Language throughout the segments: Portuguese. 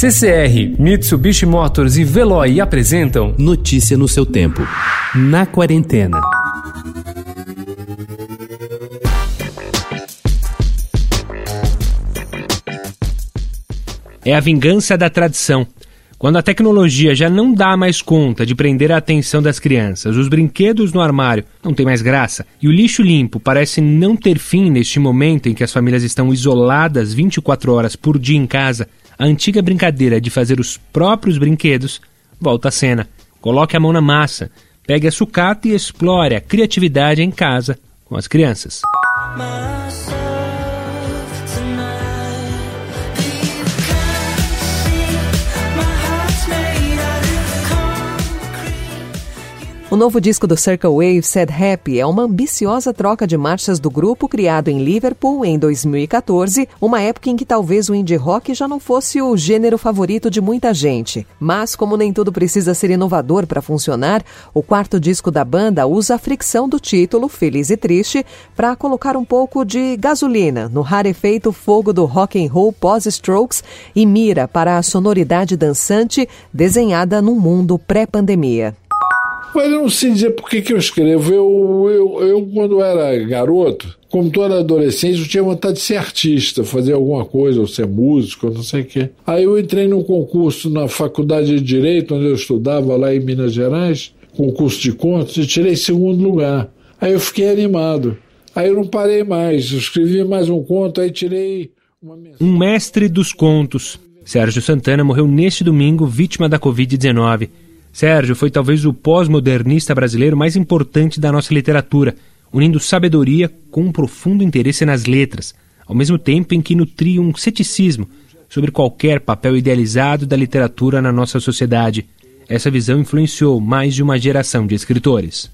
CCR, Mitsubishi Motors e Veloy apresentam Notícia no seu tempo. Na quarentena. É a vingança da tradição. Quando a tecnologia já não dá mais conta de prender a atenção das crianças, os brinquedos no armário não têm mais graça e o lixo limpo parece não ter fim neste momento em que as famílias estão isoladas 24 horas por dia em casa, a antiga brincadeira de fazer os próprios brinquedos volta à cena. Coloque a mão na massa, pegue a sucata e explore a criatividade em casa com as crianças. O novo disco do Circle Wave, Sad Happy, é uma ambiciosa troca de marchas do grupo criado em Liverpool em 2014, uma época em que talvez o indie rock já não fosse o gênero favorito de muita gente. Mas, como nem tudo precisa ser inovador para funcionar, o quarto disco da banda usa a fricção do título, Feliz e Triste, para colocar um pouco de gasolina no rarefeito fogo do rock and roll pós-strokes e mira para a sonoridade dançante desenhada num mundo pré-pandemia. Mas eu não sei dizer por que, que eu escrevo. Eu, eu, eu, quando era garoto, como toda adolescente, eu tinha vontade de ser artista, fazer alguma coisa, ou ser músico, não sei o quê. Aí eu entrei num concurso na Faculdade de Direito, onde eu estudava lá em Minas Gerais, concurso de contos, e tirei segundo lugar. Aí eu fiquei animado. Aí eu não parei mais, eu escrevi mais um conto, aí tirei uma Um mestre dos contos. Sérgio Santana morreu neste domingo, vítima da Covid-19. Sérgio foi talvez o pós-modernista brasileiro mais importante da nossa literatura, unindo sabedoria com um profundo interesse nas letras, ao mesmo tempo em que nutria um ceticismo sobre qualquer papel idealizado da literatura na nossa sociedade. Essa visão influenciou mais de uma geração de escritores.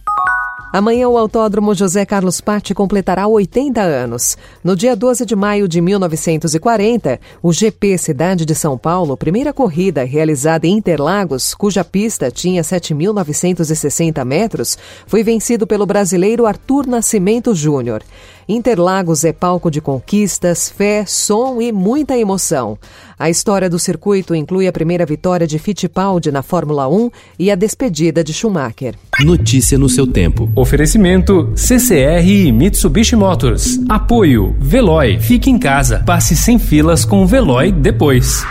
Amanhã o Autódromo José Carlos Patti completará 80 anos. No dia 12 de maio de 1940, o GP Cidade de São Paulo, primeira corrida realizada em Interlagos, cuja pista tinha 7.960 metros, foi vencido pelo brasileiro Arthur Nascimento Júnior. Interlagos é palco de conquistas, fé, som e muita emoção. A história do circuito inclui a primeira vitória de Fittipaldi na Fórmula 1 e a despedida de Schumacher. Notícia no seu tempo. Oferecimento CCR e Mitsubishi Motors. Apoio Veloy. Fique em casa. Passe sem filas com o Veloy depois.